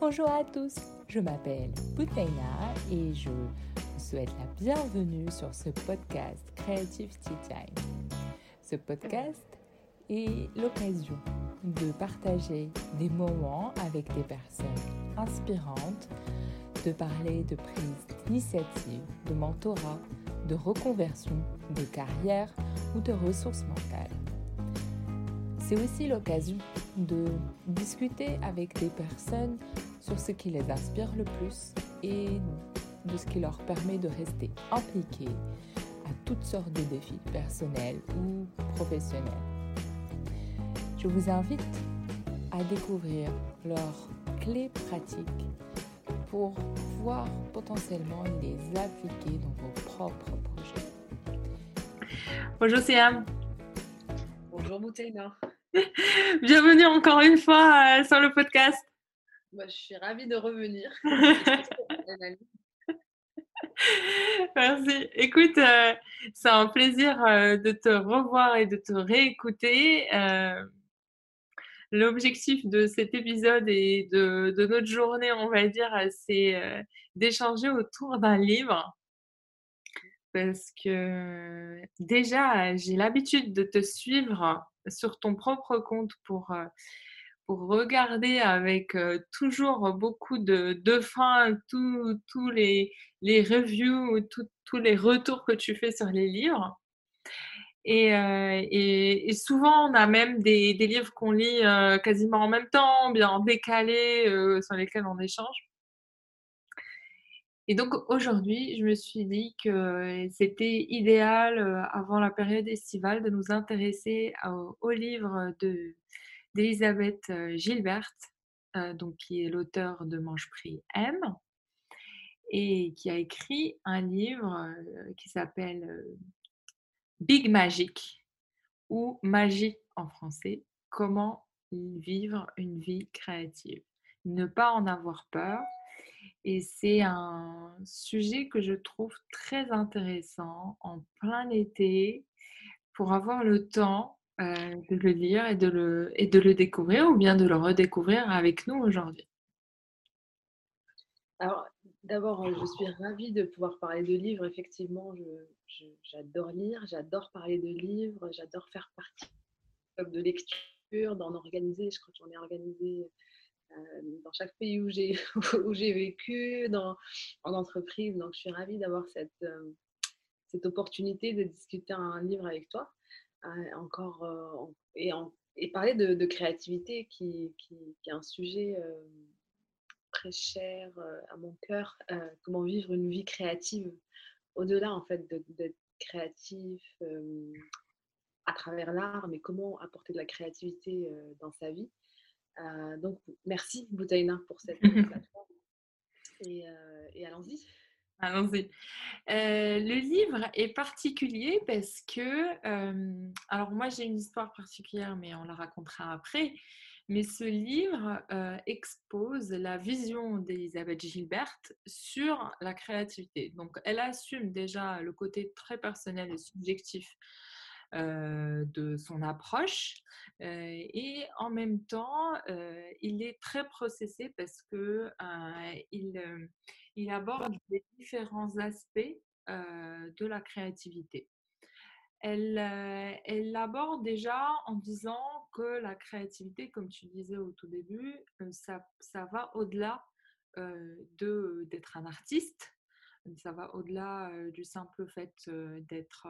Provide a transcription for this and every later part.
Bonjour à tous, je m'appelle Boutaina et je vous souhaite la bienvenue sur ce podcast Creative Tea Time. Ce podcast est l'occasion de partager des moments avec des personnes inspirantes, de parler de prise d'initiative, de mentorat, de reconversion, de carrière ou de ressources mentales. C'est aussi l'occasion de discuter avec des personnes sur ce qui les inspire le plus et de ce qui leur permet de rester impliqués à toutes sortes de défis personnels ou professionnels. Je vous invite à découvrir leurs clés pratiques pour pouvoir potentiellement les appliquer dans vos propres projets. Bonjour Siam. Bonjour Moutaina. Bienvenue encore une fois euh, sur le podcast. Moi, je suis ravie de revenir. Merci. Écoute, euh, c'est un plaisir euh, de te revoir et de te réécouter. L'objectif de cet épisode et de, de, notre journée, on va dire, c'est d'échanger autour d'un livre. Parce que déjà, j'ai l'habitude de te suivre sur ton propre compte euh, pour regarder avec euh, toujours beaucoup de, de fin tous les, les reviews, tous les retours que tu fais sur les livres. Et, euh, et, souvent, on a même des, des livres qu'on lit quasiment en même temps, bien décalés, sur lesquels on échange. Et donc aujourd'hui, je me suis dit que c'était idéal, avant la période estivale, de nous intéresser au, livre de, d'Elisabeth Gilbert, qui est l'auteur de Manche Prix M, et qui a écrit un livre qui s'appelle Big Magic, ou Magie en français, comment vivre une vie créative. Ne pas en avoir peur, et c'est un sujet que je trouve très intéressant en plein été pour avoir le temps de le lire et de le, et de le découvrir ou bien de le redécouvrir avec nous aujourd'hui? Alors, d'abord, je suis ravie de pouvoir parler de livres. Effectivement, j'adore lire, j'adore parler de livres, j'adore faire partie de lecture, d'en organiser. Je crois que j'en ai organisé euh, dans chaque pays où j'ai où j'ai vécu, dans, en entreprise. Donc, je suis ravie d'avoir cette, euh, cette opportunité de discuter un livre avec toi. Euh, encore et, et, parler de, créativité qui, qui, est un sujet très cher à mon cœur. comment vivre une vie créative au-delà en fait d'être créatif à travers l'art, mais comment apporter de la créativité dans sa vie. Euh, donc, merci Boutaina pour cette plateforme. Et, euh, et allons-y. Allons-y. Euh, le livre est particulier parce que, alors moi j'ai une histoire particulière, mais on la racontera après. Mais ce livre expose la vision d'Elisabeth Gilbert sur la créativité. Donc elle assume déjà le côté très personnel et subjectif de son approche et en même temps il est très processé parce que il, il, aborde les différents aspects de la créativité. Elle, elle l'aborde déjà en disant que la créativité, comme tu disais au tout début, ça, ça va au-delà de, d'être un artiste, ça va au-delà du simple fait d'être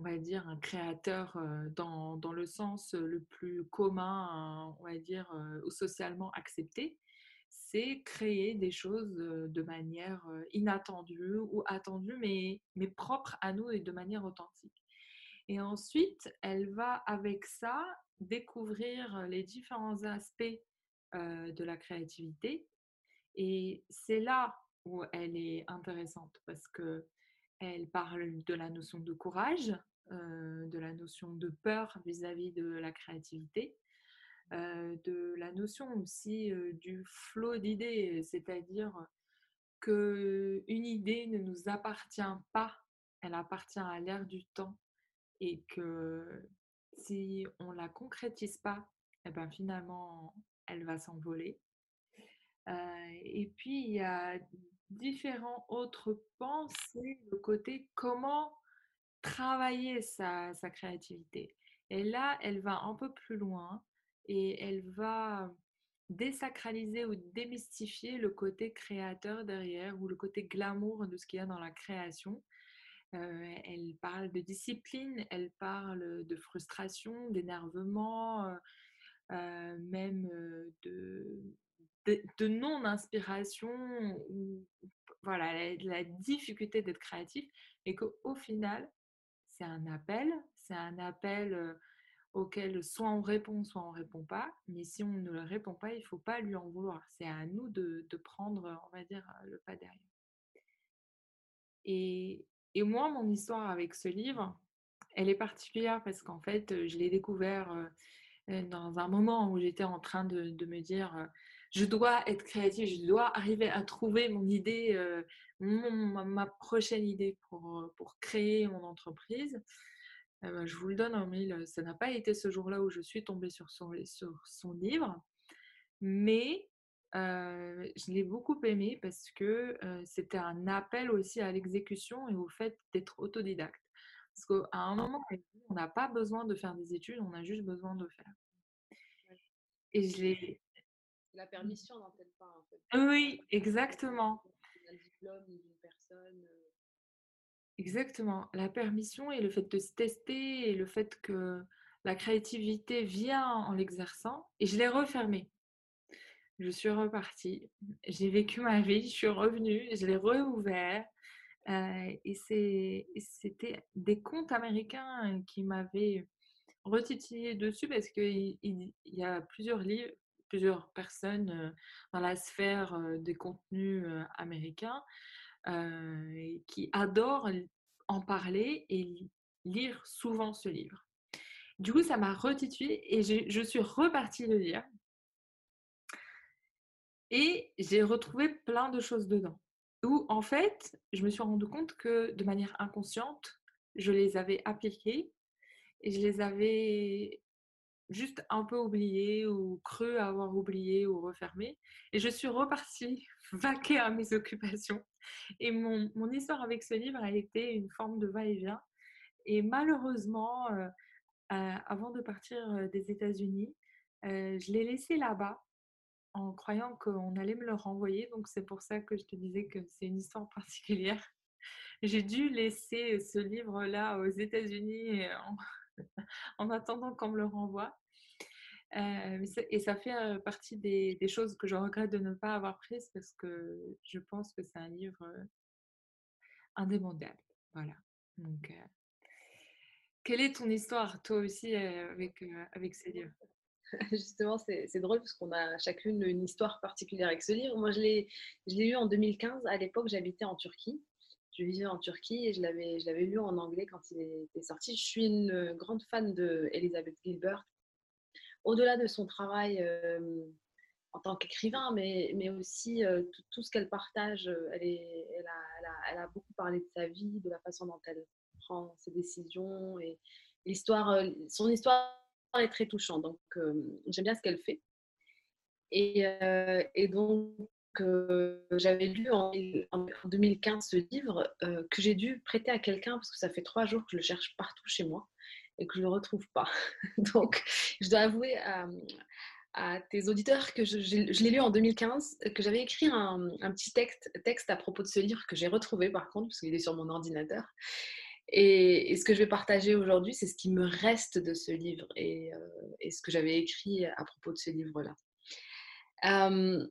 on va dire, un créateur dans, dans, le sens le plus commun, on va dire, ou socialement accepté, c'est créer des choses de manière inattendue ou attendue, mais, mais propre à nous et de manière authentique. Et ensuite, elle va avec ça découvrir les différents aspects de la créativité. Et c'est là où elle est intéressante parce que elle parle de la notion de courage, euh, de la notion de peur vis-à-vis de la créativité, euh, de la notion aussi euh, du flot d'idées, c'est-à-dire que une idée ne nous appartient pas, elle appartient à l'ère du temps et que si on la concrétise pas, eh ben finalement elle va s'envoler. et puis, il y a différents autres pensées, le côté comment travailler sa, créativité. Et là, elle va un peu plus loin et elle va désacraliser ou démystifier le côté créateur derrière ou le côté glamour de ce qu'il y a dans la création. Euh, elle parle de discipline, elle parle de frustration, d'énervement, euh, euh, même de, non-inspiration, voilà, la difficulté d'être créatif, et qu'au final, c'est un appel, c'est un appel auquel soit on répond, soit on ne répond pas. Mais si on ne le répond pas, il ne faut pas lui en vouloir. C'est à nous de, prendre, on va dire, le pas derrière. Et, moi, mon histoire avec ce livre, elle est particulière parce qu'en fait, je l'ai découvert dans un moment où j'étais en train de, me dire, je dois être créative, je dois arriver à trouver mon idée, ma, prochaine idée pour, pour créer mon entreprise. Eh ben, je vous le donne en mille, ça n'a pas été ce jour-là où je suis tombée sur son, sur son livre, mais je l'ai beaucoup aimé parce que c'était un appel aussi à l'exécution et au fait d'être autodidacte. Parce qu'à un moment, on n'a pas besoin de faire des études, on a juste besoin de faire. Et je l'ai. La permission n'entête pas, en fait. Oui, exactement. Un diplôme d'une personne. Exactement. La permission et le fait de se tester et le fait que la créativité vient en l'exerçant. Et je l'ai refermé. Je suis repartie. J'ai vécu ma vie, je suis revenue, je l'ai réouvert. Euh, et c'était des contes américains qui m'avaient retitillé dessus parce qu'il il, y a plusieurs livres, plusieurs personnes dans la sphère des contenus américains qui adorent en parler et lire souvent ce livre. Du coup, ça m'a retitulé et je suis repartie le lire. Et j'ai retrouvé plein de choses dedans. Où, en fait, je me suis rendu compte que de manière inconsciente, je les avais appliquées et je les avais juste un peu oubliées ou cru avoir oublié ou refermé. Et je suis repartie vaquer à mes occupations. Et mon, mon, histoire avec ce livre a été une forme de va-et-vient. Et malheureusement, euh, euh, avant de partir euh, des États-Unis, je l'ai laissé là-bas en croyant qu'on allait me le renvoyer. Donc c'est pour ça que je te disais que c'est une histoire particulière. J'ai dû laisser ce livre-là aux États-Unis en, en attendant qu'on me le renvoie. Euh, et ça fait euh, partie des, choses que je regrette de ne pas avoir prises parce que je pense que c'est un livre euh, indémodable. Voilà. Donc, quelle est ton histoire, toi aussi, avec, avec ce livre? Justement, c'est drôle parce qu'on a chacune une histoire particulière avec ce livre. Moi, je l'ai lu en 2015. À l'époque, j'habitais en Turquie. Je vivais en Turquie et je l'avais lu en anglais quand il était sorti. Je suis une grande fan de Elizabeth Gilbert, au-delà de son travail en tant qu'écrivain, mais, mais aussi tout, ce qu'elle partage. Elle, est, elle, a, beaucoup parlé de sa vie, de la façon dont elle prend ses décisions. Et son histoire est très touchante. Donc, j'aime bien ce qu'elle fait. Et, et donc, j'avais lu en, 2015 ce livre que j'ai dû prêter à quelqu'un parce que ça fait trois jours que je le cherche partout chez moi et que je ne le retrouve pas. Donc, je dois avouer à, tes auditeurs que je, l'ai lu en 2015, que j'avais écrit un, petit texte, à propos de ce livre que j'ai retrouvé par contre, parce qu'il est sur mon ordinateur. Et, ce que je vais partager aujourd'hui, c'est ce qui me reste de ce livre et, euh, ce que j'avais écrit à propos de ce livre-là. Euh,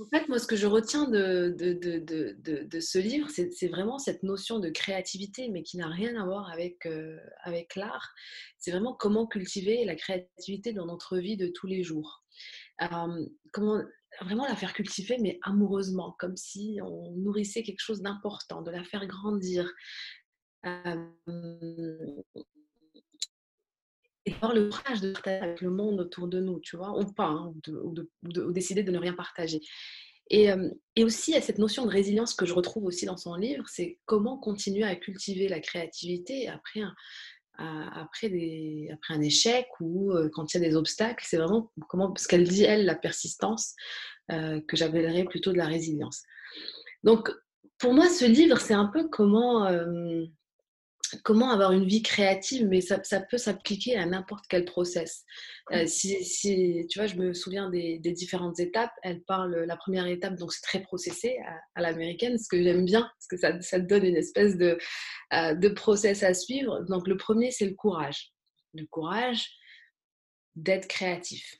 en fait, moi, ce que je retiens de, de, ce livre, c'est vraiment cette notion de créativité, mais qui n'a rien à voir avec, euh, avec l'art. C'est vraiment comment cultiver la créativité dans notre vie de tous les jours. comment vraiment la faire cultiver, mais amoureusement, comme si on nourrissait quelque chose d'important, de la faire grandir et avoir le courage de partager avec le monde autour de nous, tu vois, ou pas, hein, ou, de, décider de ne rien partager. Et, aussi, il y a cette notion de résilience que je retrouve aussi dans son livre, c'est comment continuer à cultiver la créativité après des, après un échec ou quand il y a des obstacles. C'est vraiment comment, ce qu'elle dit, elle, la persistance, que j'appellerais plutôt de la résilience. Donc, pour moi, ce livre, c'est un peu comment, comment avoir une vie créative, mais ça, peut s'appliquer à n'importe quel process. Euh, si, tu vois, je me souviens des, différentes étapes. Elle parle, la première étape, donc c'est très processé à, l'américaine, ce que j'aime bien, parce que ça, ça, te donne une espèce de, euh, de process à suivre. Donc le premier, c'est le courage. Le courage d'être créatif.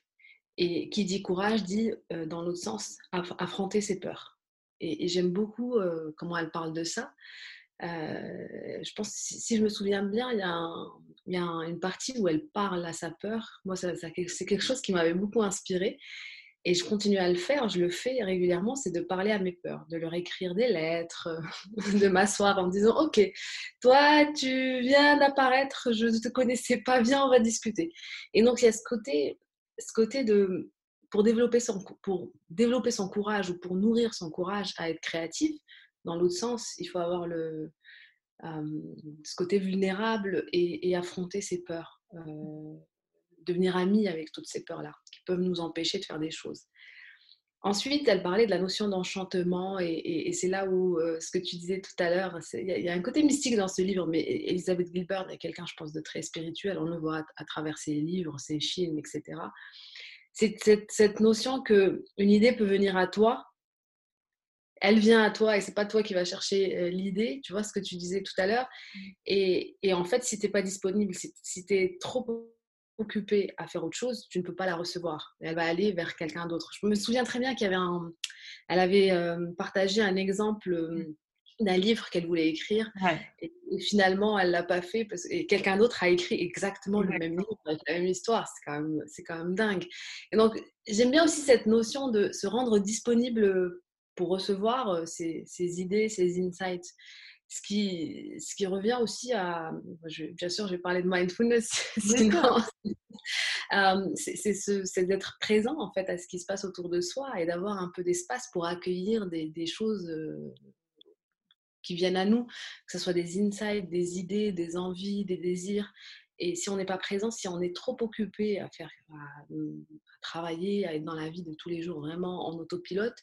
Et qui dit courage dit, euh, dans l'autre sens, affronter ses peurs. Et, et j'aime beaucoup comment elle parle de ça. Euh, je pense, si, je me souviens bien, il y a, une partie où elle parle à sa peur. Moi, c'est quelque chose qui m'avait beaucoup inspiré. Et je continue à le faire, je le fais régulièrement, c'est de parler à mes peurs, de leur écrire des lettres, de m'asseoir en me disant, OK, toi, tu viens d'apparaître, je ne te connaissais pas, viens, on va discuter. Et donc, il y a ce côté, ce côté de, pour développer, son, pour développer son courage ou pour nourrir son courage à être créatif, dans l'autre sens, il faut avoir le, ce côté vulnérable et, affronter ses peurs. Devenir ami avec toutes ces peurs-là qui peuvent nous empêcher de faire des choses. Ensuite, elle parlait de la notion d'enchantement et, c'est là où ce que tu disais tout à l'heure, il y, a un côté mystique dans ce livre, mais Elisabeth Gilbert est quelqu'un, je pense, de très spirituel. On le voit à, travers ses livres, ses films, etc. C'est cette, cette, notion que une idée peut venir à toi elle vient à toi et c'est pas toi qui vas chercher euh, l'idée, tu vois ce que tu disais tout à l'heure. Mmh. Et, et, en fait, si tu n'es pas disponible, si, tu es trop occupé à faire autre chose, tu ne peux pas la recevoir. Elle va aller vers quelqu'un d'autre. Je me souviens très bien qu'il y avait un... Elle avait euh, partagé un exemple euh, mmh. d'un livre qu'elle voulait écrire. Et, finalement, elle l'a pas fait parce que quelqu'un d'autre a écrit exactement le même livre avec la même histoire. C'est quand même, c'est quand même dingue. Et donc, j'aime bien aussi cette notion de se rendre disponible pour recevoir ces, idées, ces insights. Ce qui, ce qui revient aussi à, bien sûr, j'ai parlé de mindfulness, c'est d'être présent en fait à ce qui se passe autour de soi et d'avoir un peu d'espace pour accueillir des, des choses qui viennent à nous, que ce soit des insights, des idées, des envies, des désirs. Et si on n'est pas présent, si on est trop occupé à faire, à, à, travailler, à être dans la vie de tous les jours, vraiment en autopilote,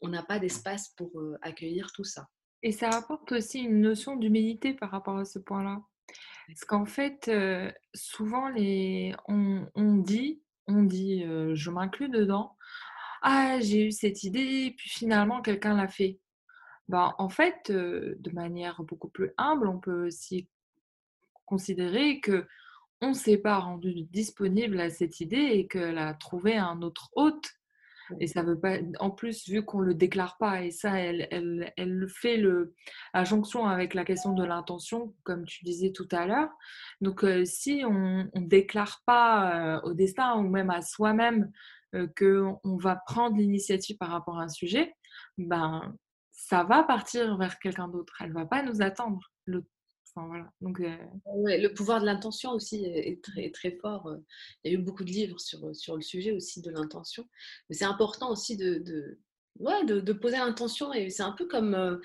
on n'a pas d'espace pour accueillir tout ça. Et ça apporte aussi une notion d'humilité par rapport à ce point-là. Parce qu'en fait, souvent, les... on, dit, on dit, je m'inclus dedans, ah, j'ai eu cette idée, puis finalement, quelqu'un l'a fait. Ben, en fait, de manière beaucoup plus humble, on peut aussi considérer que on s'est pas rendu disponible à cette idée et qu'elle a trouvé un autre hôte et ça veut pas. En plus, vu qu'on le déclare pas, et ça, elle, elle, elle fait le, la jonction avec la question de l'intention, comme tu disais tout à l'heure. Donc, euh, si on ne déclare pas euh, au destin ou même à soi-même euh, qu'on va prendre l'initiative par rapport à un sujet, ben, ça va partir vers quelqu'un d'autre. Elle va pas nous attendre. Euh, le pouvoir de l'intention aussi est très, fort. Il y a eu beaucoup de livres sur, sur le sujet aussi de l'intention. Mais c'est important aussi de, de, de, poser l'intention. Et c'est un peu comme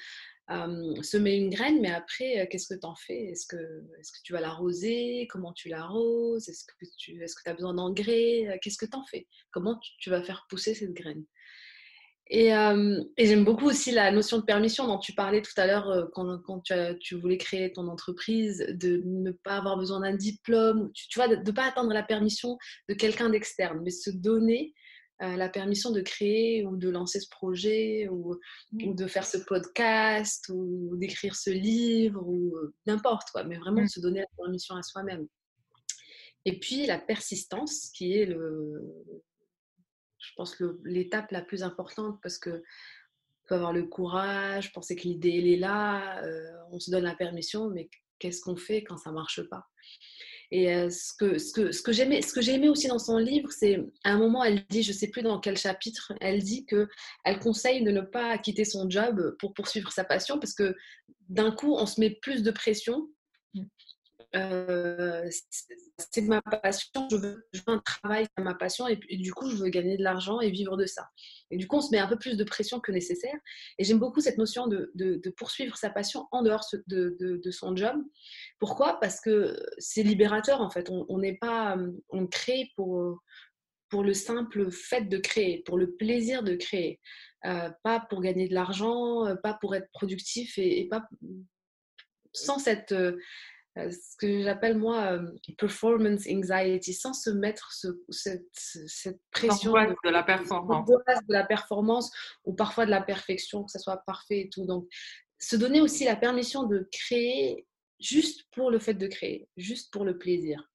semer une graine, mais après, qu'est-ce que tu en fais? Est-ce que, est que tu vas l'arroser? Comment tu l'arroses? Est-ce que tu est que as besoin d'engrais? Qu'est-ce que tu en fais? Comment tu vas faire pousser cette graine? Et, j'aime beaucoup aussi la notion de permission dont tu parlais tout à l'heure quand, quand tu, voulais créer ton entreprise, de ne pas avoir besoin d'un diplôme, tu, vois, de ne pas attendre la permission de quelqu'un d'externe, mais se donner la permission de créer ou de lancer ce projet ou, ou de faire ce podcast ou d'écrire ce livre ou n'importe quoi, mais vraiment de se donner la permission à soi-même. Et puis la persistance qui est le, je pense, l'étape la plus importante parce que faut avoir le courage, penser que l'idée elle est là, euh, on se donne la permission, mais qu'est-ce qu'on fait quand ça marche pas? Et euh, ce que, ce que, ce que j'ai aimé, ce que j'ai aimé aussi dans son livre, c'est à un moment elle dit, je sais plus dans quel chapitre, elle dit que elle conseille de ne pas quitter son job pour poursuivre sa passion parce que d'un coup on se met plus de pression euh, c'est ma passion, je veux, un travail, c'est ma passion, et, du coup, je veux gagner de l'argent et vivre de ça. Et du coup, on se met un peu plus de pression que nécessaire. Et j'aime beaucoup cette notion de, poursuivre sa passion en dehors de, son job. Pourquoi? Parce que c'est libérateur, en fait. On n'est pas, on crée pour, pour le simple fait de créer, pour le plaisir de créer. Euh, pas pour gagner de l'argent, pas pour être productif et, pas sans cette, ce que j'appelle moi performance anxiety, sans se mettre cette, cette, pression de, la performance. de la performance ou parfois de la perfection, que ça soit parfait et tout. Donc, se donner aussi la permission de créer juste pour le fait de créer, juste pour le plaisir.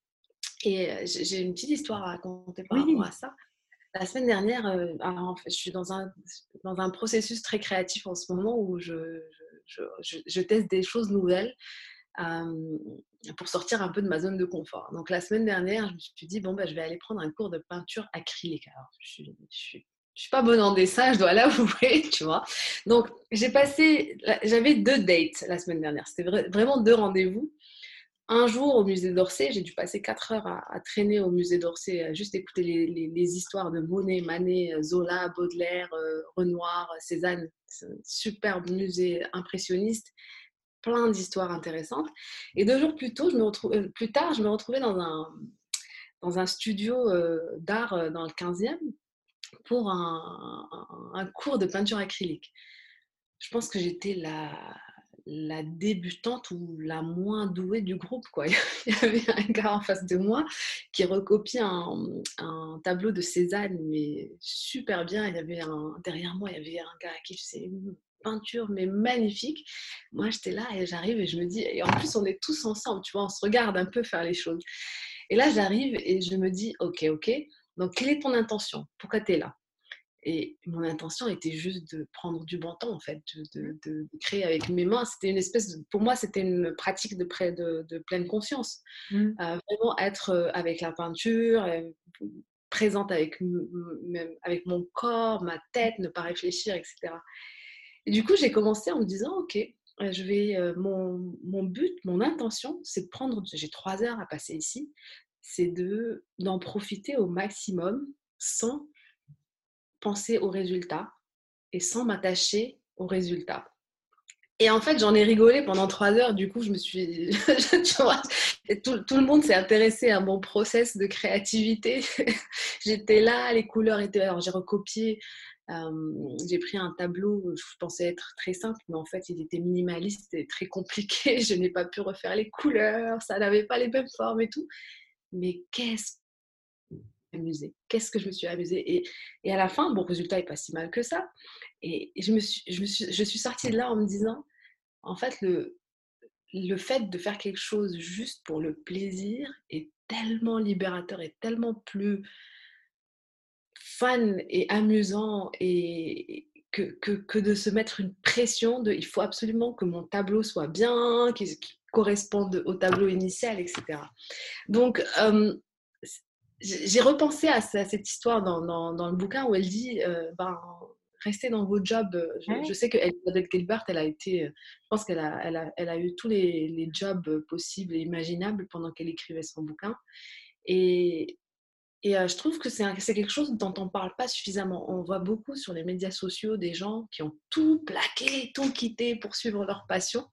Et j'ai une petite histoire à raconter par rapport à ça. La semaine dernière, en fait, je suis dans un, dans un processus très créatif en ce moment où je, je, je, teste des choses nouvelles pour sortir un peu de ma zone de confort. Donc la semaine dernière, je me suis dit, bon, bah, je vais aller prendre un cours de peinture acrylique. Alors, je suis, suis pas bonne en dessin, je dois l'avouer, tu vois. Donc, j'ai passé, j'avais deux dates la semaine dernière. C'était vraiment deux rendez-vous un jour au musée d'Orsay, j'ai dû passer quatre heures à, traîner au musée d'Orsay, juste écouter les, histoires de Monet, Manet, Zola, Baudelaire, euh, Renoir, Cézanne. Superbe musée impressionniste, plein d'histoires intéressantes. Et deux jours plus, tôt, euh, plus tard, je me retrouvais dans un, dans un studio euh, d'art dans le 15e pour un, cours de peinture acrylique. Je pense que j'étais la, débutante ou la moins douée du groupe. Quoi. Il y avait un gars en face de moi qui recopiait un, tableau de Cézanne, mais super bien. Il y avait derrière moi, il y avait un gars qui faisait peinture, mais magnifique. Moi, j'étais là et j'arrive et je me dis, et en plus, on est tous ensemble, tu vois, on se regarde un peu faire les choses. Et là, j'arrive et je me dis, ok, ok, donc quelle est ton intention? Pourquoi tu es là? Et mon intention était juste de prendre du bon temps, en fait, de, créer avec mes mains. C'était une espèce de, pour moi, c'était une pratique de, près de, pleine conscience. Mmh. Euh, vraiment être euh, avec la peinture, euh, présente avec, avec mon corps, ma tête, ne pas réfléchir, etc. Du coup, j'ai commencé en me disant, OK, je vais, mon, mon but, mon intention, c'est de prendre, j'ai trois heures à passer ici, c'est de, d'en profiter au maximum sans penser aux résultats et sans m'attacher aux résultats. Et en fait, j'en ai rigolé pendant trois heures. Du coup, je me suis. tout, tout, le monde s'est intéressé à mon process de créativité. J'étais là, les couleurs étaient. Alors, j'ai recopié. J'ai pris un tableau, je pensais être très simple, mais en fait, il était minimaliste et très compliqué. Je n'ai pas pu refaire les couleurs, ça n'avait pas les mêmes formes et tout. Mais qu'est-ce amusée Qu'est-ce que je me suis amusée et, à la fin, bon, résultat n'est pas si mal que ça. Et, je, me suis, je, me suis, je suis sortie de là en me disant, en fait, le, le fait de faire quelque chose juste pour le plaisir est tellement libérateur et tellement plus fun et amusant et que, que, que, de se mettre une pression de il faut absolument que mon tableau soit bien, qu'il corresponde au tableau initial, etc. Donc, euh, j'ai repensé à, cette histoire dans, dans, le bouquin où elle dit euh, ben, restez dans vos jobs. Je, sais que Elizabeth Gilbert, elle a été, euh, je pense qu'elle a, elle a, elle a, eu tous les, les, jobs possibles et imaginables pendant qu'elle écrivait son bouquin. Et, et euh, je trouve que c'est quelque chose dont on ne parle pas suffisamment. On voit beaucoup sur les médias sociaux des gens qui ont tout plaqué, tout quitté pour suivre leur passion.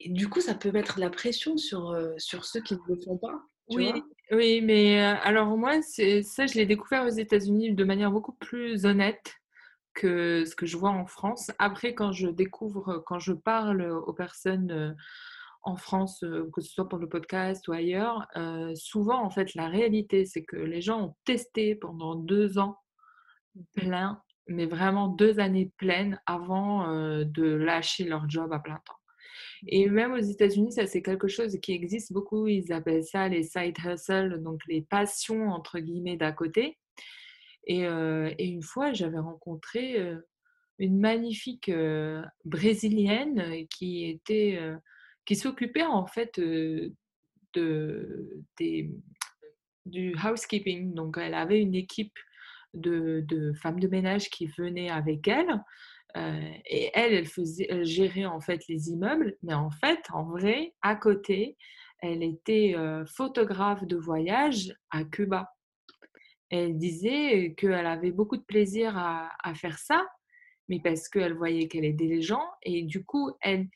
Et du coup, ça peut mettre de la pression sur, sur ceux qui ne le font pas. Oui, oui, mais alors moi, ça, je l'ai découvert aux États-Unis de manière beaucoup plus honnête que ce que je vois en France. Après, quand je découvre, quand je parle aux personnes en France, que ce soit pour le podcast ou ailleurs, souvent, en fait, la réalité, c'est que les gens ont testé pendant deux ans plein, mais vraiment deux années pleines avant de lâcher leur job à plein temps. Et même aux États-Unis, ça c'est quelque chose qui existe beaucoup. Ils appellent ça les side hustles, donc les passions entre guillemets d'à côté. Et, euh, et, une fois, j'avais rencontré euh, une magnifique euh, brésilienne qui était, qui s'occupait en fait de, du housekeeping. Donc, elle avait une équipe de, de femmes de ménage qui venaient avec elle et elle, elle, faisait, gérait en fait les immeubles, mais en fait, en vrai, à côté, elle était photographe de voyage à Cuba. Elle disait qu'elle avait beaucoup de plaisir à, à faire ça, mais parce qu'elle voyait qu'elle aidait les gens et du coup, elle,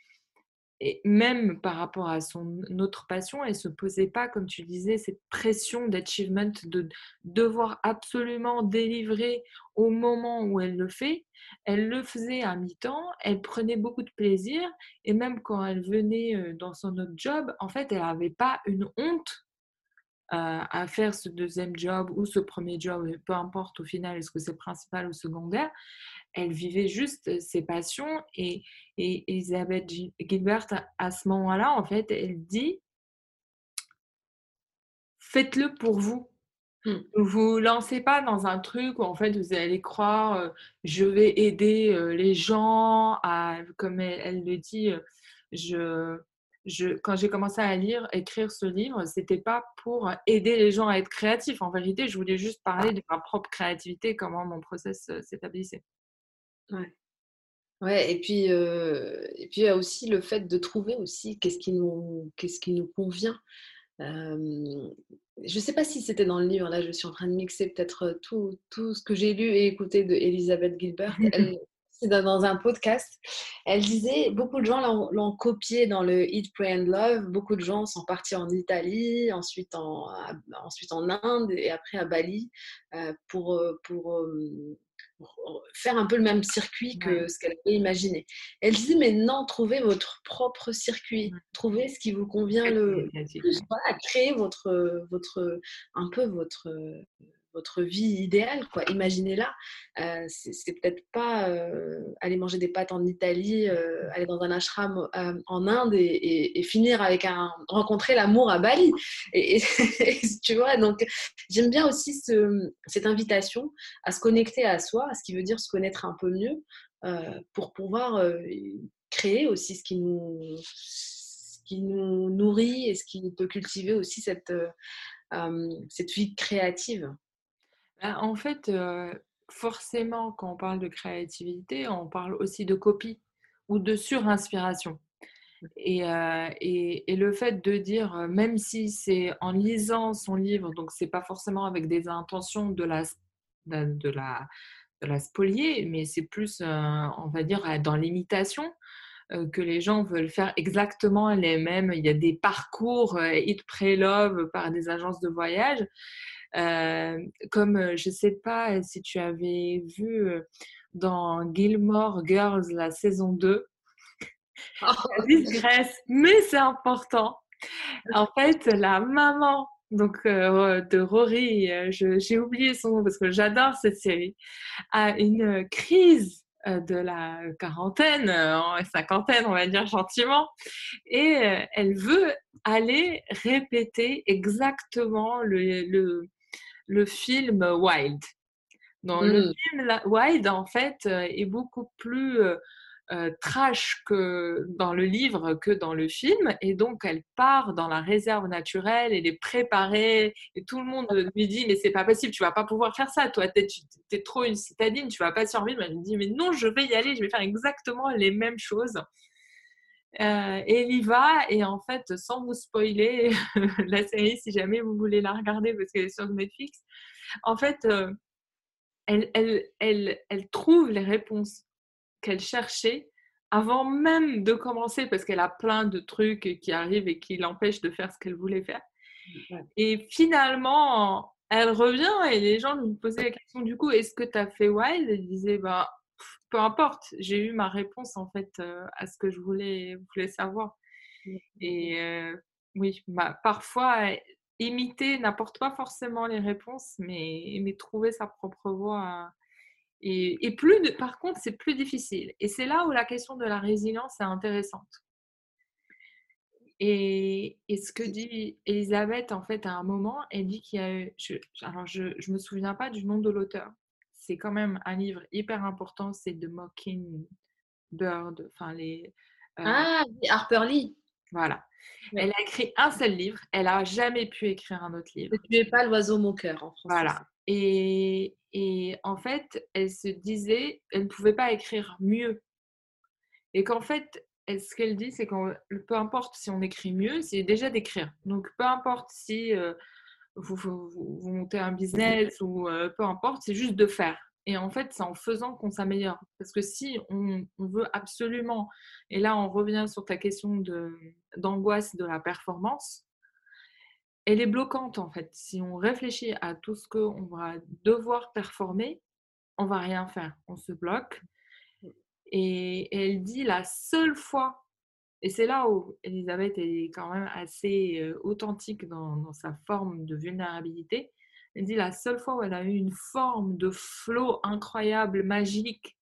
et même par rapport à son autre passion, elle se posait pas, comme tu disais, cette pression d'achievement, de devoir absolument délivrer au moment où elle le fait. Elle le faisait à mi-temps, elle prenait beaucoup de plaisir, et même quand elle venait dans son autre job, en fait, elle n'avait pas une honte à faire ce deuxième job ou ce premier job, peu importe au final, est-ce que c'est principal ou secondaire, elle vivait juste ses passions et, et Elisabeth Gilbert, à ce moment-là, en fait, elle dit faites-le pour vous. Ne vous lancez pas dans un truc où en fait vous allez croire je vais aider les gens à, comme elle, le dit, je, je, quand j'ai commencé à lire, écrire ce livre, c'était pas pour aider les gens à être créatifs. En vérité, je voulais juste parler de ma propre créativité, comment mon process s'établissait. Ouais. Ouais, et puis, et puis il y a aussi le fait de trouver aussi qu'est-ce qui nous, qu'est-ce qui nous convient. je ne sais pas si c'était dans le livre, là je suis en train de mixer peut-être tout, tout ce que j'ai lu et écouté de Elizabeth Gilbert. c'est dans un podcast. Elle disait, beaucoup de gens l'ont copié dans le Eat, Pray and Love. Beaucoup de gens sont partis en Italie, ensuite en, ensuite en Inde et après à Bali pour, pour faire un peu le même circuit que ce qu'elle avait imaginé. Elle dit mais non, trouvez votre propre circuit, trouvez ce qui vous convient le plus, voilà, créez votre, votre, un peu votre, votre vie idéale, quoi. Imaginez-la. Euh, c'est peut-être pas euh, aller manger des pâtes en Italie, euh, aller dans un ashram en Inde et, finir avec un rencontrer l'amour à Bali. Et, tu vois, donc j'aime bien aussi ce, cette invitation à se connecter à soi, à ce qui veut dire se connaître un peu mieux, pour pouvoir créer aussi ce qui nous qui nous nourrit et ce qui peut cultiver aussi cette, cette vie créative. Bah, en fait, forcément, quand on parle de créativité, on parle aussi de copie ou de surinspiration. Et, et, le fait de dire, même si c'est en lisant son livre, donc c'est pas forcément avec des intentions de la, de la, de la spolier, mais c'est plus, on va dire, dans l'imitation, que les gens veulent faire exactement les mêmes. Il y a des parcours Hit Pre-Love par des agences de voyage. Euh, comme euh, je ne sais pas si tu avais vu euh, dans Gilmore Girls la saison 2, la disgresse, mais c'est important. En fait, la maman donc de Rory, j'ai oublié son nom parce que j'adore cette série, a une crise de la quarantaine, cinquantaine, on va dire gentiment, et elle veut aller répéter exactement le, le film Wild. Dans le mmh. film Wild, en fait, euh, est beaucoup plus euh, euh, trash que dans le livre que dans le film. Et donc, elle part dans la réserve naturelle, elle est préparée, et tout le monde lui dit Mais c'est pas possible, tu vas pas pouvoir faire ça, toi, tu es, trop une citadine, tu vas pas survivre. Elle me dit Mais non, je vais y aller, je vais faire exactement les mêmes choses. Et elle y va, et en fait, sans vous spoiler la série, si jamais vous voulez la regarder parce qu'elle est sur Netflix, en fait, elle, elle, elle, elle, trouve les réponses qu'elle cherchait avant même de commencer parce qu'elle a plein de trucs qui arrivent et qui l'empêchent de faire ce qu'elle voulait faire. Et finalement, elle revient et les gens lui posaient la question du coup, est-ce que tu as fait Wild? Elle disait, bah, peu importe, j'ai eu ma réponse en fait à ce que je voulais, voulais savoir. Et oui, bah, parfois, imiter n'apporte pas forcément les réponses, mais, mais trouver sa propre voie. Et, et plus par contre, c'est plus difficile. Et c'est là où la question de la résilience est intéressante. Et, et, ce que dit Elisabeth, en fait, à un moment, elle dit qu'il y a eu. alors, je ne me souviens pas du nom de l'auteur. C'est quand même un livre hyper important, c'est The Mockingbird. Enfin, les. Euh, ah, Harper Lee. Voilà. Elle a écrit un seul livre. Elle n'a jamais pu écrire un autre livre. Ne tuez pas l'oiseau moqueur en français. Voilà. Et, et, en fait, elle se disait, elle ne pouvait pas écrire mieux. Et qu'en fait, ce qu'elle dit, c'est que peu importe si on écrit mieux, c'est déjà d'écrire. Donc, peu importe si vous, vous, montez un business ou peu importe, c'est juste de faire. Et en fait, c'est en faisant qu'on s'améliore. Parce que si on, veut absolument, et là on revient sur ta question d'angoisse de, la performance, elle est bloquante en fait. Si on réfléchit à tout ce qu'on va devoir performer, on va rien faire. On se bloque. Et, elle dit la seule fois, et c'est là où Elisabeth est quand même assez euh, authentique dans, dans sa forme de vulnérabilité, elle dit la seule fois où elle a eu une forme de flot incroyable, magique,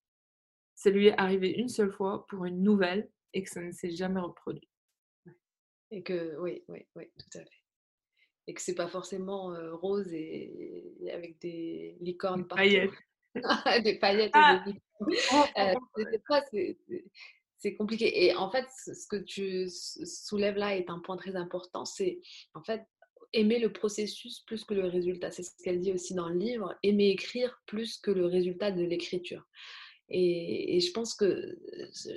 ça lui est arrivé une seule fois pour une nouvelle et que ça ne s'est jamais reproduit. Et que, oui, oui, oui, tout à fait. Et que c'est pas forcément euh, rose et, avec des licornes partout. Paillettes. des paillettes et des ah! licornes. Euh, c'est compliqué. Et en fait, ce que tu soulèves là est un point très important. C'est en fait aimer le processus plus que le résultat. C'est ce qu'elle dit aussi dans le livre. Aimer écrire plus que le résultat de l'écriture. Et, je pense que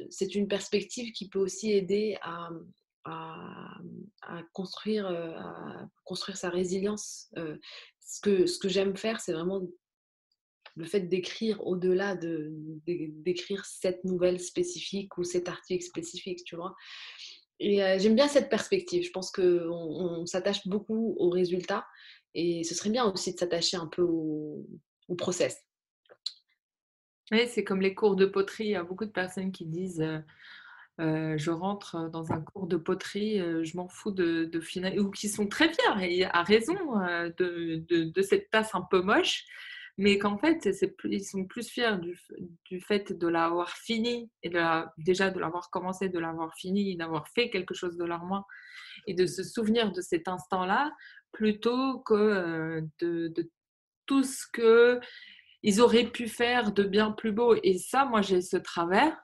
c'est une perspective qui peut aussi aider à, construire, à construire sa résilience. Euh, ce que, ce que j'aime faire, c'est vraiment le fait d'écrire au-delà de, d'écrire cette nouvelle spécifique ou cet article spécifique, tu vois. Et j'aime bien cette perspective. Je pense qu'on on, s'attache beaucoup aux résultats et ce serait bien aussi de s'attacher un peu au, process. Oui, c'est comme les cours de poterie. Il y a beaucoup de personnes qui disent je rentre dans un cours de poterie, je m'en fous de, de ou qui sont très fiers et à raison de, de, de, cette tasse un peu moche mais qu'en fait, ils sont plus fiers du, fait de l'avoir fini et de déjà de l'avoir commencé, de l'avoir fini, d'avoir fait quelque chose de leur main et de se souvenir de cet instant-là plutôt que euh, de, tout ce que ils auraient pu faire de bien plus beau. Et ça, moi, j'ai ce travers.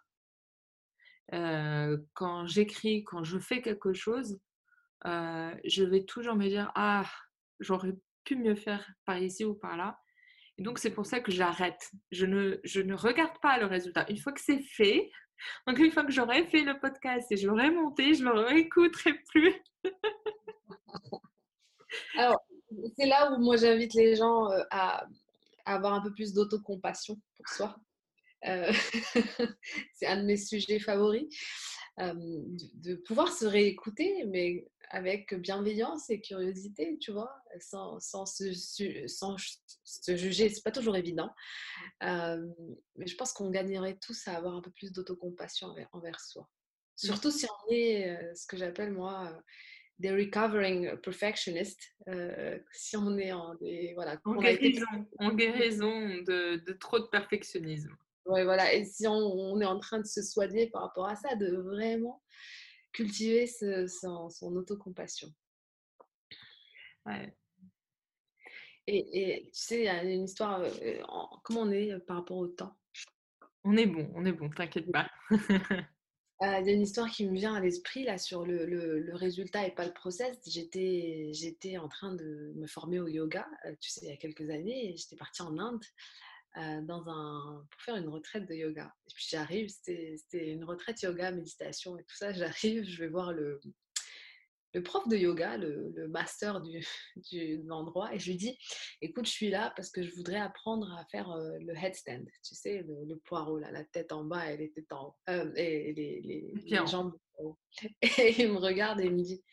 Euh, quand j'écris, quand je fais quelque chose, euh, je vais toujours me dire ah j'aurais pu mieux faire par ici ou par là donc, c'est pour ça que j'arrête. Je ne, je ne regarde pas le résultat. Une fois que c'est fait, donc une fois que j'aurai fait le podcast et je l'aurai monté, je ne le réécouterai plus. Alors, c'est là où moi j'invite les gens euh, à, avoir un peu plus d'autocompassion pour soi. Euh, c'est un de mes sujets favoris. Euh, de, pouvoir se réécouter, mais avec bienveillance et curiosité, tu vois, sans, sans, se, sans se juger. C'est pas toujours évident. Euh, mais je pense qu'on gagnerait tous à avoir un peu plus d'autocompassion envers, soi. Mmh. Surtout si on est ce que j'appelle moi des recovering perfectionists. si on est en des. Voilà, en guérison, en guérison de, de trop de perfectionnisme. Ouais, voilà. Et si on, est en train de se soigner par rapport à ça, de vraiment cultiver son, autocompassion. Ouais. Et, tu sais, il y a une histoire, euh, comment on est euh, par rapport au temps? On est bon, on est bon, t'inquiète pas. Euh, il y a une histoire qui me vient à l'esprit là sur le, le, résultat et pas le process. J'étais, j'étais en train de me former au yoga, tu sais, il y a quelques années. J'étais partie en Inde euh, dans un, pour faire une retraite de yoga. Et puis j'arrive, c'était une retraite yoga, méditation et tout ça. J'arrive, je vais voir le, le prof de yoga, le, le master du, du, de l'endroit, et je lui dis Écoute, je suis là parce que je voudrais apprendre à faire euh, le headstand, tu sais, le, poireau, là, la tête en bas et les têtes en euh, et les, les, les jambes en haut. Et il me regarde et il me dit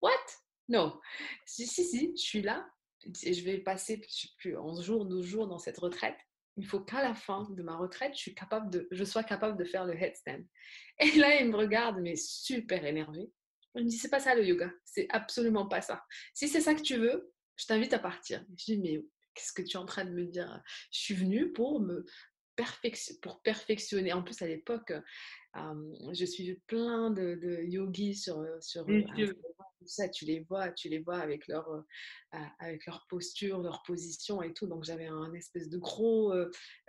What? Non. Si, si, si, je suis là. Et je vais passer, je sais plus, 11 jours, 12 jours dans cette retraite il faut qu'à la fin de ma retraite, je, sois capable de faire le headstand. Et là, il me regarde, mais super énervé. Il me dit, c'est pas ça le yoga, c'est absolument pas ça. Si c'est ça que tu veux, je t'invite à partir. Je dis, mais qu'est-ce que tu es en train de me dire? Je suis venue pour me pour perfectionner. En plus, à l'époque, je suivais plein de, yogis sur, sur ça, tu les vois, tu les vois avec leur, avec leur posture, leur position et tout. Donc j'avais un espèce de gros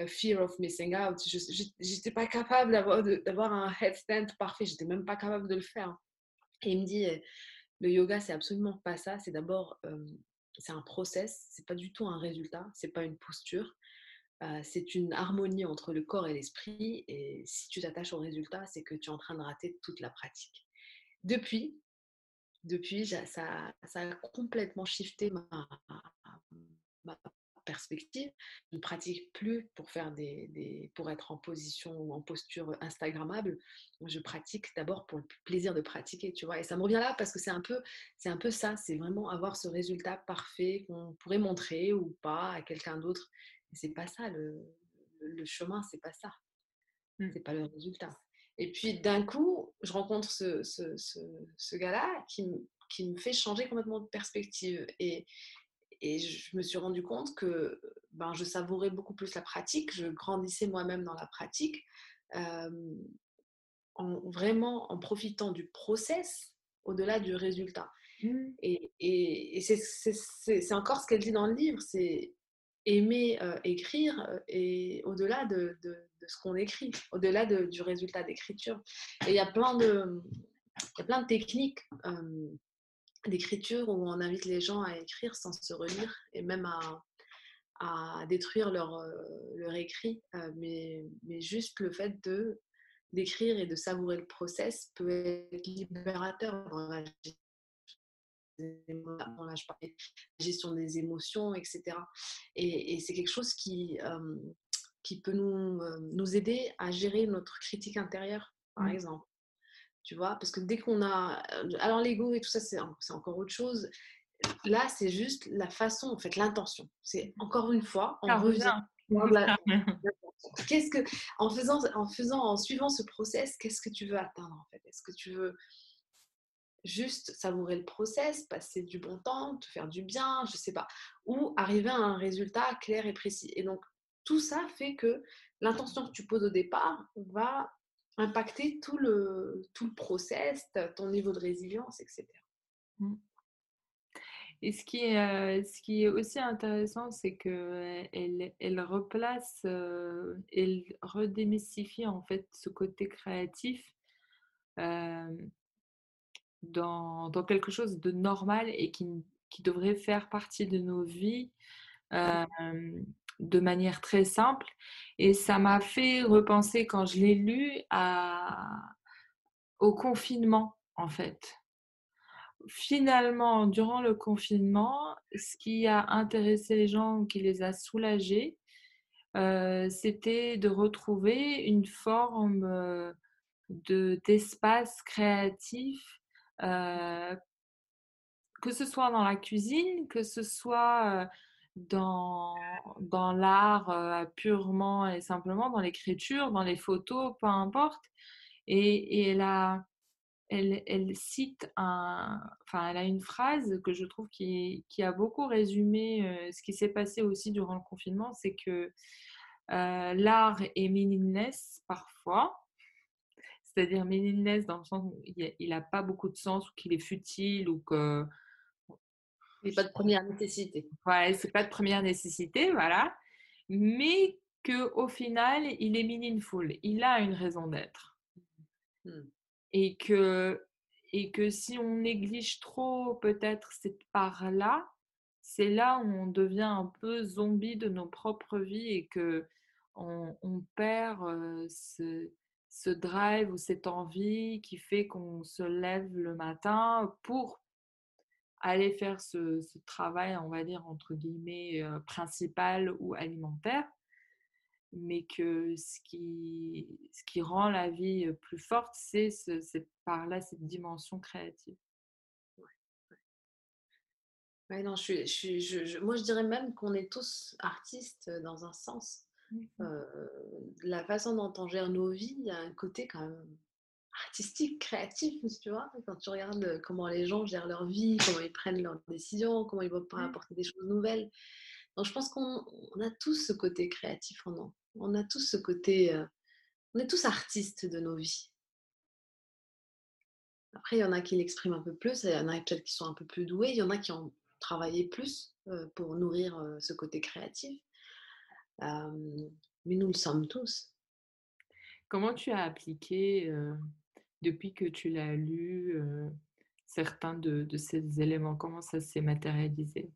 fear of missing out. Je n'étais pas capable d'avoir un headstand parfait. J'étais même pas capable de le faire. Et il me dit, le yoga, c'est absolument pas ça. C'est d'abord, c'est un process. C'est pas du tout un résultat. C'est pas une posture. C'est une harmonie entre le corps et l'esprit. Et si tu t'attaches au résultat, c'est que tu es en train de rater toute la pratique. Depuis, depuis ça, ça a complètement shifté ma, ma perspective. Je ne pratique plus pour faire des, pour être en position ou en posture instagrammable. Je pratique d'abord pour le plaisir de pratiquer, tu vois. Et ça me revient là parce que c'est un peu, c'est un peu ça. C'est vraiment avoir ce résultat parfait qu'on pourrait montrer ou pas à quelqu'un d'autre. C'est pas ça le, le chemin, c'est pas ça. Mmh. C'est pas le résultat. Et puis d'un coup, je rencontre ce, ce, ce, ce gars-là qui, qui me fait changer complètement de perspective. Et, et je me suis rendu compte que ben, je savourais beaucoup plus la pratique, je grandissais moi-même dans la pratique, en, vraiment en profitant du process au-delà du résultat. Mmh. Et, et, c'est encore ce qu'elle dit dans le livre, c'est aimer écrire et au-delà de, ce qu'on écrit, au-delà du résultat d'écriture. Et il y a plein de, techniques d'écriture où on invite les gens à écrire sans se relire et même à, détruire leur, euh, écrit. Euh, mais, juste le fait d'écrire et de savourer le process peut être libérateur dans la gestion des émotions, etc. Et, c'est quelque chose qui, euh, qui peut nous, nous aider à gérer notre critique intérieure, par mmh. exemple tu vois? Parce que dès qu'on a... Alors l'ego et tout ça, c'est encore autre chose. Là, c'est juste la façon, en fait, l'intention. C'est encore une fois, on revient. Qu'est-ce que, en faisant, en faisant, en suivant ce process, qu'est-ce que tu veux atteindre en fait? Est-ce que tu veux juste savourer le process, passer du bon temps, te faire du bien, je sais pas, ou arriver à un résultat clair et précis. Et donc tout ça fait que l'intention que tu poses au départ va impacter tout le, tout le process, ton niveau de résilience, etc. Mmh. Et ce qui est, euh, ce qui est aussi intéressant, c'est qu'elle elle replace, euh, elle redémystifie en fait ce côté créatif euh, dans, quelque chose de normal et qui, qui, devrait faire partie de nos vies de manière très simple. Et ça m'a fait repenser, quand je l'ai lu, au confinement, en fait. Finalement, durant le confinement, ce qui a intéressé les gens, qui les a soulagés, euh, c'était de retrouver une forme euh, de, d'espace créatif, euh, que ce soit dans la cuisine, que ce soit dans, dans l'art purement et simplement, dans l'écriture, dans les photos, peu importe. Et, elle, a, elle, cite enfin, elle a une phrase que je trouve qui, qui a beaucoup résumé ce qui s'est passé aussi durant le confinement, c'est que l'art est meaningless parfois, c'est-à-dire meaningless dans le sens où il n'a pas beaucoup de sens ou qu'il est futile ou que pas de première nécessité. Ouais, c'est pas de première nécessité, voilà. Mais que au final, il est meaningful. Il a une raison d'être. Mmh. Et que et que si on néglige trop peut-être cette part-là, c'est là où on devient un peu zombie de nos propres vies et que on, on perd ce, ce drive ou cette envie qui fait qu'on se lève le matin pour aller faire ce, travail, on va dire, entre guillemets, euh, principal ou alimentaire, mais que ce qui, ce qui rend la vie plus forte, c'est par là cette dimension créative. Ouais, non, je suis, je, moi, je dirais même qu'on est tous artistes dans un sens. Mmh euh, la façon dont on gère nos vies, il y a un côté quand même artistique, créatif, tu vois, quand tu regardes comment les gens gèrent leur vie, comment ils prennent leurs décisions, comment ils vont apporter des choses nouvelles. Donc je pense qu'on a tous ce côté créatif en nous. On a tous ce côté, euh, on est tous artistes de nos vies. Après, il y en a qui l'expriment un peu plus, il y en a peut-être qui sont un peu plus doués, il y en a qui ont travaillé plus euh, pour nourrir euh, ce côté créatif. Mais nous le sommes tous. Comment tu as appliqué depuis que tu l'as lu, certains de, ces éléments? Comment ça s'est matérialisé?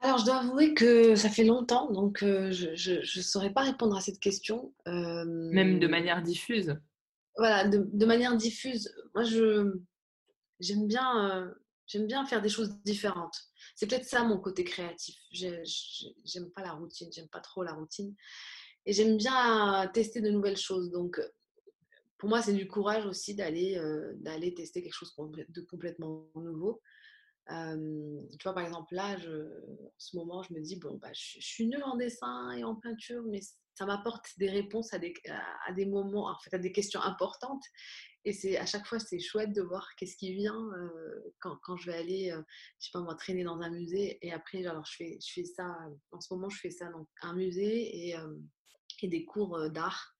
Alors, je dois avouer que ça fait longtemps, donc je ne saurais pas répondre à cette question. Même de manière diffuse? Voilà, de, de manière diffuse. Moi, je j'aime bien, j'aime bien faire des choses différentes. C'est peut-être ça mon côté créatif. J'aime pas la routine, j'aime pas trop la routine. Et j'aime bien tester de nouvelles choses. Donc, pour moi, c'est du courage aussi d'aller d'aller tester quelque chose de complètement nouveau tu vois, par exemple, là, en ce moment, je me dis, bon, bah, je, suis nulle en dessin et en peinture, mais ça m'apporte des réponses à des, à, des moments, en fait, à des questions importantes. Et c'est à chaque fois, c'est chouette de voir qu'est-ce qui vient quand, quand, je vais aller, je sais pas moi, traîner dans un musée. Et après, alors, je fais, je fais ça, en ce moment, je fais ça dans un musée et, et des cours d'art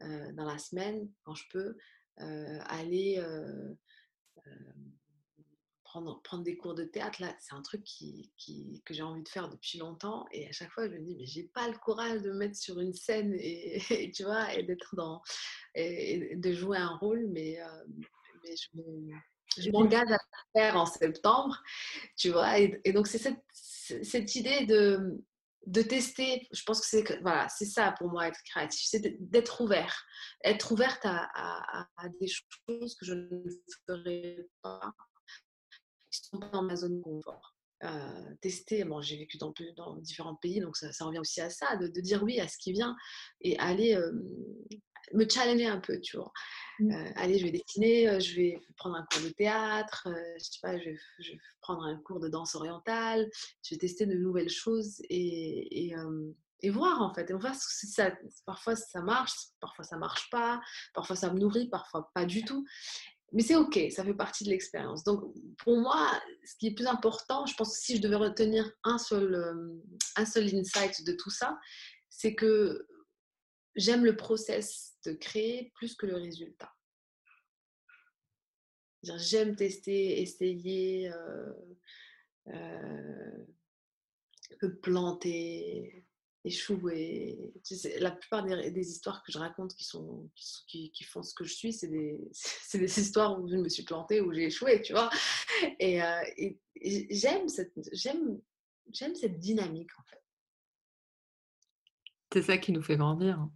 dans la semaine, quand je peux, aller prendre, prendre des cours de théâtre, là, c'est un truc qui, qui, que j'ai envie de faire depuis longtemps. Et à chaque fois, je me dis, mais j'ai pas le courage de me mettre sur une scène et, tu vois, et d'être dans, et, de jouer un rôle, mais, euh, mais je, m'engage à le faire en septembre, tu vois. Et, donc, c'est cette, cette idée de, de tester, je pense que c'est voilà, c'est ça pour moi être créatif, c'est d'être ouvert, être ouverte à, à, à, des choses que je ne ferais pas sont pas dans ma zone de confort. Euh, tester, bon, j'ai vécu dans, dans, différents pays, donc ça, revient aussi à ça, de, dire oui à ce qui vient et aller euh, me challenger un peu, tu vois. Mmh. Euh, allez, je vais dessiner, je vais prendre un cours de théâtre, je sais pas, je vais, prendre un cours de danse orientale, je vais tester de nouvelles choses et, et, et voir en fait. Et ça, parfois ça marche, parfois ça marche pas, parfois ça me nourrit, parfois pas du tout mais c'est OK, ça fait partie de l'expérience. Donc, pour moi, ce qui est plus important, je pense que si je devais retenir un seul, euh, un seul insight de tout ça, c'est que j'aime le process de créer plus que le résultat. J'aime tester, essayer, euh, euh, planter, échouer. la plupart des, histoires que je raconte qui, sont, qui, qui, font ce que je suis, c'est des, des, histoires où je me suis plantée, où j'ai échoué, tu vois. Et, euh, j'aime cette, j'aime, j'aime cette dynamique, en fait. C'est ça qui nous fait grandir. Hein.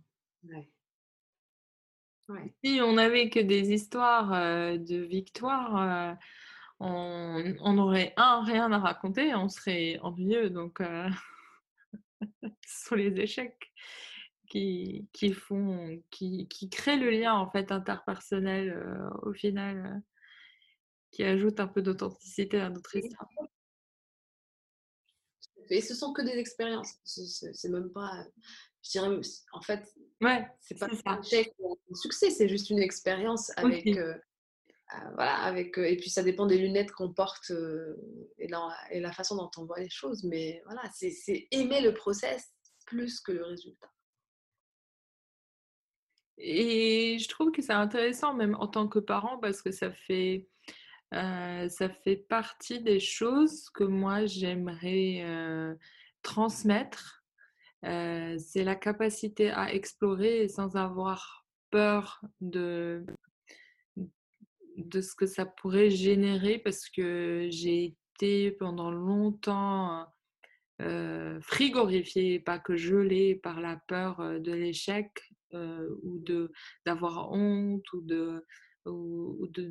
Ouais. Si on n'avait que des histoires euh, de victoire, euh, on, on, aurait un rien à raconter, on serait ennuyeux. Donc ce sont les échecs qui, qui font, qui, qui, créent le lien en fait interpersonnel euh, au final, euh, qui ajoute un peu d'authenticité à notre histoire. Et ce sont que des expériences. C'est même pas, je dirais, en fait, ouais, c'est pas un échec ou un succès, c'est juste une expérience avec. Euh, voilà, avec, et puis ça dépend des lunettes qu'on porte et, et, la façon dont on voit les choses. Mais voilà, c'est aimer le process plus que le résultat. Et je trouve que c'est intéressant même en tant que parent parce que ça fait, euh, ça fait partie des choses que moi j'aimerais euh, transmettre. Euh, c'est la capacité à explorer sans avoir peur de, de ce que ça pourrait générer parce que j'ai été pendant longtemps euh, frigorifié, pas que gelé par la peur euh, de l'échec euh, ou de d'avoir honte ou de ou, de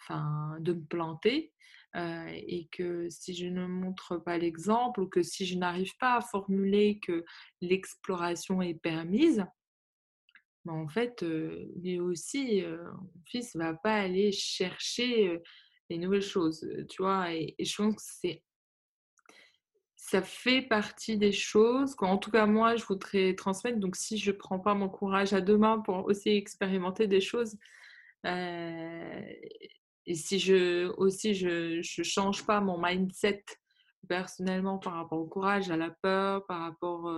enfin de me planter et que si je ne montre pas l'exemple ou que si je n'arrive pas à formuler que l'exploration est permise mais ben, en fait lui aussi mon fils va pas aller chercher les nouvelles choses tu vois? Et, je pense que c'est ça fait partie des choses qu'en tout cas moi je voudrais transmettre. Donc si je ne prends pas mon courage à deux mains pour aussi expérimenter des choses, et si je aussi je ne change pas mon mindset personnellement par rapport au courage, à la peur, par rapport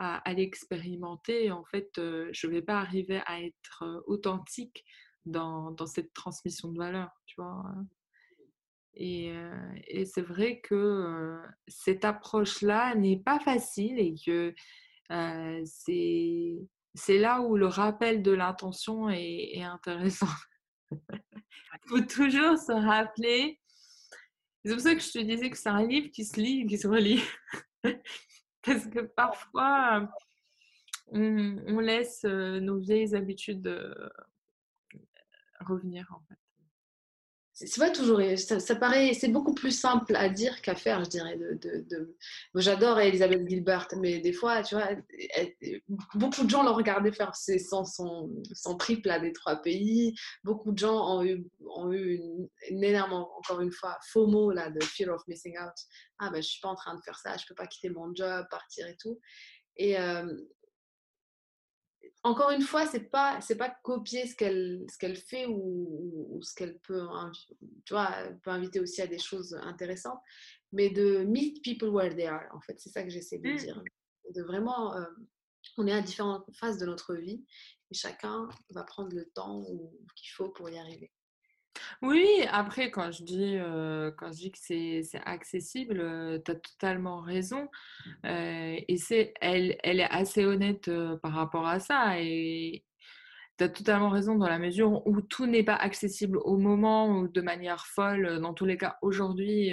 euh, à, l'expérimenter, en fait euh, je ne vais pas arriver à être authentique dans, dans cette transmission de valeur, tu vois? Et, c'est vrai que cette approche-là n'est pas facile et que c'est là où le rappel de l'intention est, intéressant. Il faut toujours se rappeler C'est pour ça que je te disais que c'est un livre qui se lit et qui se relit. Parce que parfois, on, laisse nos vieilles habitudes revenir en fait c'est pas toujours ça, paraît c'est beaucoup plus simple à dire qu'à faire je dirais de, j'adore Elisabeth Gilbert mais des fois tu vois beaucoup de gens l'ont regardé faire son, son, son triple à des trois pays. Beaucoup de gens ont eu, ont une, énorme encore une fois FOMO là de fear of missing out. Ah ben je suis pas en train de faire ça je peux pas quitter mon job partir et tout. Et, euh, encore une fois, c'est pas c'est pas copier ce qu'elle ce qu'elle fait ou, ce qu'elle peut tu vois, peut inviter aussi à des choses intéressantes, mais de meet people where they are. En fait, c'est ça que j'essaie de mmh. dire, de vraiment euh, on est à différentes phases de notre vie et chacun va prendre le temps qu'il faut pour y arriver. Oui, après, quand je dis, euh, quand je dis que c'est, accessible, euh, tu as totalement raison. Euh, et c'est, elle, elle est assez honnête par rapport à ça. Et tu as totalement raison dans la mesure où tout n'est pas accessible au moment ou de manière folle. Dans tous les cas, aujourd'hui,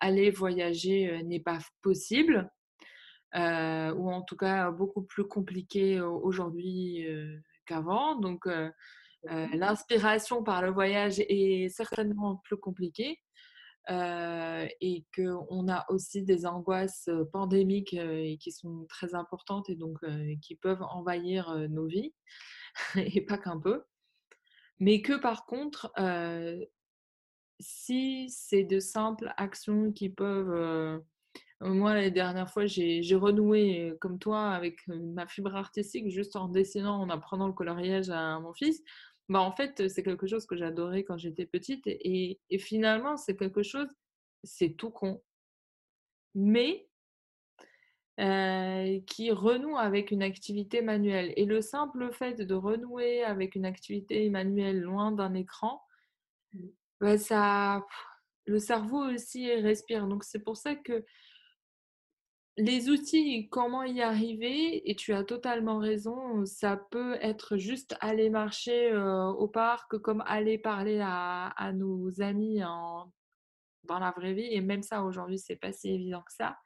aller voyager n'est pas possible. ou en tout cas beaucoup plus compliqué aujourd'hui qu'avant. Donc, euh, l'inspiration par le voyage est certainement plus compliquée euh, et qu'on a aussi des angoisses pandémiques qui sont très importantes et donc qui peuvent envahir nos vies et pas qu'un peu. Mais que par contre, si c'est de simples actions qui peuvent moi, la dernière fois, j'ai renoué comme toi avec ma fibre artistique juste en dessinant, en apprenant le coloriage à mon fils. Bah, en fait, c'est quelque chose que j'adorais quand j'étais petite. Et, finalement, c'est quelque chose, c'est tout con. Mais qui renoue avec une activité manuelle. Et le simple fait de renouer avec une activité manuelle loin d'un écran, mmh. bah, ça, le cerveau aussi respire. Donc c'est pour ça que les outils, comment y arriver Et tu as totalement raison, ça peut être juste aller marcher au parc, comme aller parler à, nos amis dans la vraie vie. Et même ça, aujourd'hui, c'est pas si évident que ça.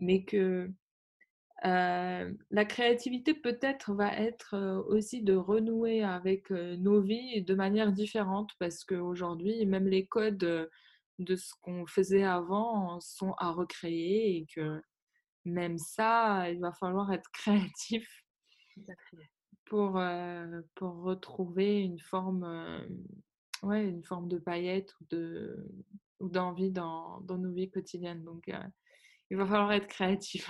Mais que la créativité peut-être va être aussi de renouer avec nos vies de manière différente parce qu'aujourd'hui, même les codes de ce qu'on faisait avant sont à recréer et même ça, il va falloir être créatif pour, pour retrouver une forme, ouais, une forme de paillette ou, de, ou d'envie dans, dans nos vies quotidiennes. Donc, il va falloir être créatif.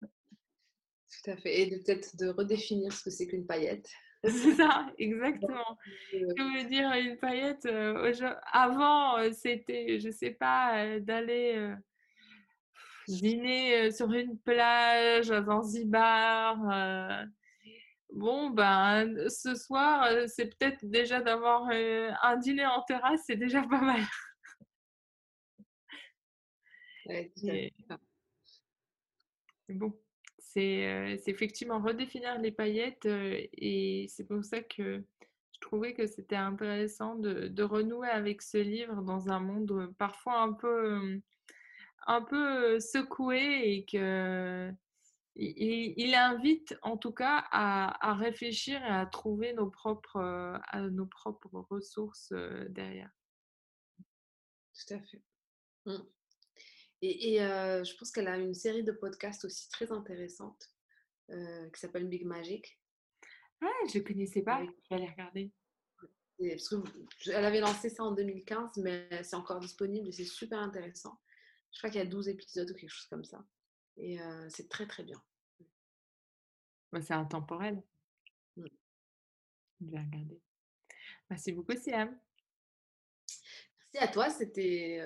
Tout à fait. Et peut-être de redéfinir ce que c'est qu'une paillette. C'est ça, exactement. Je veux dire, une paillette, avant, c'était, je sais pas, d'aller dîner sur une plage à Zanzibar. Bon, ben, ce soir, c'est peut-être déjà d'avoir un dîner en terrasse, c'est déjà pas mal. bon, c'est effectivement redéfinir les paillettes et c'est pour ça que je trouvais que c'était intéressant de, de, renouer avec ce livre dans un monde parfois un peu un peu secoué et que il, invite en tout cas à, réfléchir et à trouver nos propres, à nos propres ressources derrière. Tout à fait. Mmh. Et, je pense qu'elle a une série de podcasts aussi très intéressante qui s'appelle Big Magic. Ah, je ne connaissais pas, je vais aller regarder. elle avait lancé ça en 2015, mais c'est encore disponible et c'est super intéressant. Je crois qu'il y a 12 épisodes ou quelque chose comme ça. Et c'est très très bien. Bah, c'est intemporel. Mmh. Je vais regarder. Merci beaucoup, Siam. Merci à toi. C'était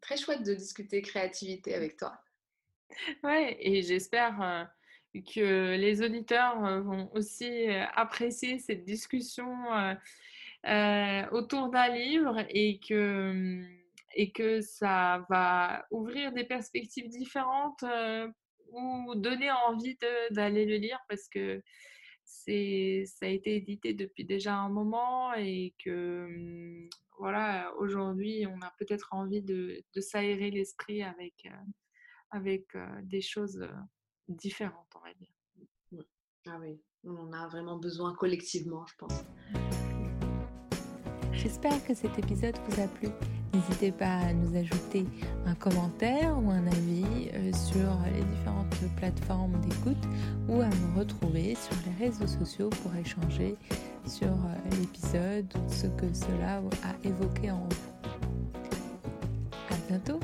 très chouette de discuter créativité avec toi. Ouais, et j'espère que les auditeurs vont aussi apprécier cette discussion autour d'un livre et que mmh, et que ça va ouvrir des perspectives différentes ou donner envie d'aller le lire parce que c'est, ça a été édité depuis déjà un moment et que hum, voilà, aujourd'hui, on a peut-être envie de, de s'aérer l'esprit avec, avec des choses différentes, on va dire. Ah oui, on en a vraiment besoin collectivement, je pense. J'espère que cet épisode vous a plu. N'hésitez pas à nous ajouter un commentaire ou un avis euh, sur les différentes plateformes d'écoute ou à me retrouver sur les réseaux sociaux pour échanger sur euh, l'épisode, ce que cela a évoqué en vous. À bientôt!